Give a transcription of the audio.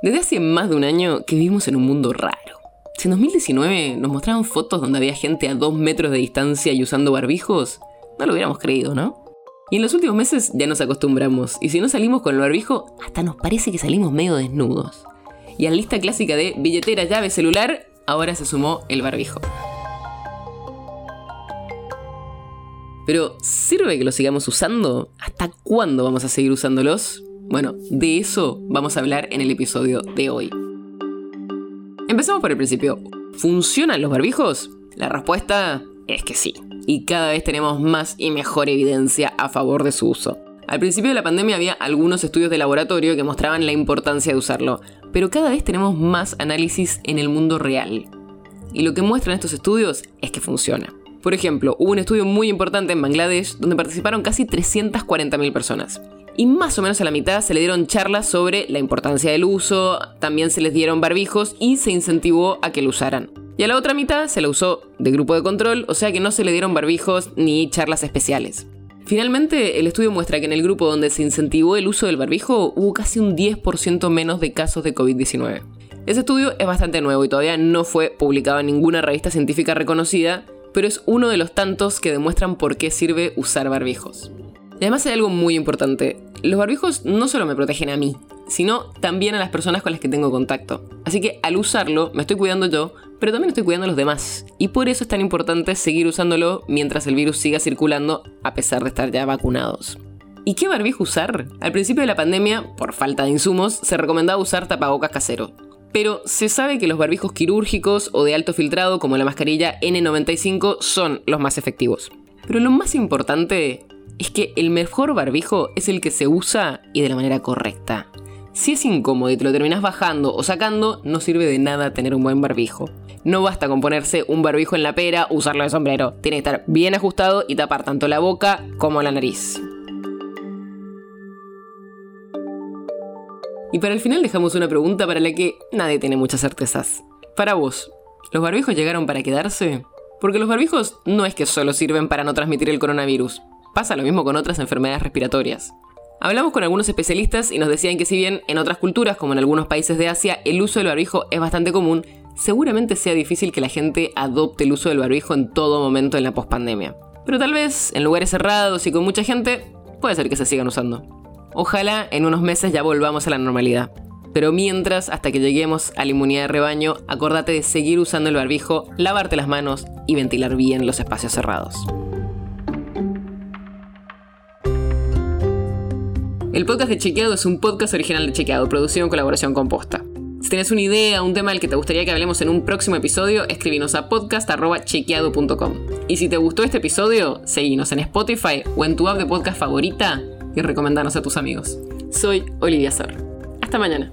Desde hace más de un año que vivimos en un mundo raro. Si en 2019 nos mostraban fotos donde había gente a dos metros de distancia y usando barbijos, no lo hubiéramos creído, ¿no? Y en los últimos meses ya nos acostumbramos, y si no salimos con el barbijo, hasta nos parece que salimos medio desnudos. Y a la lista clásica de billetera, llave, celular, ahora se sumó el barbijo. Pero, ¿sirve que lo sigamos usando? ¿Hasta cuándo vamos a seguir usándolos? Bueno, de eso vamos a hablar en el episodio de hoy. Empezamos por el principio. ¿Funcionan los barbijos? La respuesta es que sí y cada vez tenemos más y mejor evidencia a favor de su uso. Al principio de la pandemia había algunos estudios de laboratorio que mostraban la importancia de usarlo, pero cada vez tenemos más análisis en el mundo real. Y lo que muestran estos estudios es que funciona. Por ejemplo, hubo un estudio muy importante en Bangladesh donde participaron casi 340.000 personas. Y más o menos a la mitad se le dieron charlas sobre la importancia del uso, también se les dieron barbijos y se incentivó a que lo usaran. Y a la otra mitad se la usó de grupo de control, o sea que no se le dieron barbijos ni charlas especiales. Finalmente, el estudio muestra que en el grupo donde se incentivó el uso del barbijo hubo casi un 10% menos de casos de COVID-19. Ese estudio es bastante nuevo y todavía no fue publicado en ninguna revista científica reconocida, pero es uno de los tantos que demuestran por qué sirve usar barbijos. Y además hay algo muy importante. Los barbijos no solo me protegen a mí, sino también a las personas con las que tengo contacto. Así que al usarlo me estoy cuidando yo, pero también estoy cuidando a los demás. Y por eso es tan importante seguir usándolo mientras el virus siga circulando a pesar de estar ya vacunados. ¿Y qué barbijo usar? Al principio de la pandemia, por falta de insumos, se recomendaba usar tapabocas casero. Pero se sabe que los barbijos quirúrgicos o de alto filtrado como la mascarilla N95 son los más efectivos. Pero lo más importante es que el mejor barbijo es el que se usa y de la manera correcta. Si es incómodo y te lo terminas bajando o sacando, no sirve de nada tener un buen barbijo. No basta con ponerse un barbijo en la pera, usarlo de sombrero. Tiene que estar bien ajustado y tapar tanto la boca como la nariz. Y para el final dejamos una pregunta para la que nadie tiene muchas certezas. Para vos, ¿los barbijos llegaron para quedarse? Porque los barbijos no es que solo sirven para no transmitir el coronavirus. Pasa lo mismo con otras enfermedades respiratorias. Hablamos con algunos especialistas y nos decían que si bien en otras culturas, como en algunos países de Asia, el uso del barbijo es bastante común, seguramente sea difícil que la gente adopte el uso del barbijo en todo momento en la pospandemia. Pero tal vez en lugares cerrados y con mucha gente, puede ser que se sigan usando. Ojalá en unos meses ya volvamos a la normalidad. Pero mientras, hasta que lleguemos a la inmunidad de rebaño, acordate de seguir usando el barbijo, lavarte las manos y ventilar bien los espacios cerrados. El podcast de Chequeado es un podcast original de Chequeado, producido en colaboración con Posta. Si tienes una idea, un tema del que te gustaría que hablemos en un próximo episodio, escríbenos a podcast.chequeado.com. Y si te gustó este episodio, seguinos en Spotify o en tu app de podcast favorita y recomendanos a tus amigos. Soy Olivia Sor. Hasta mañana.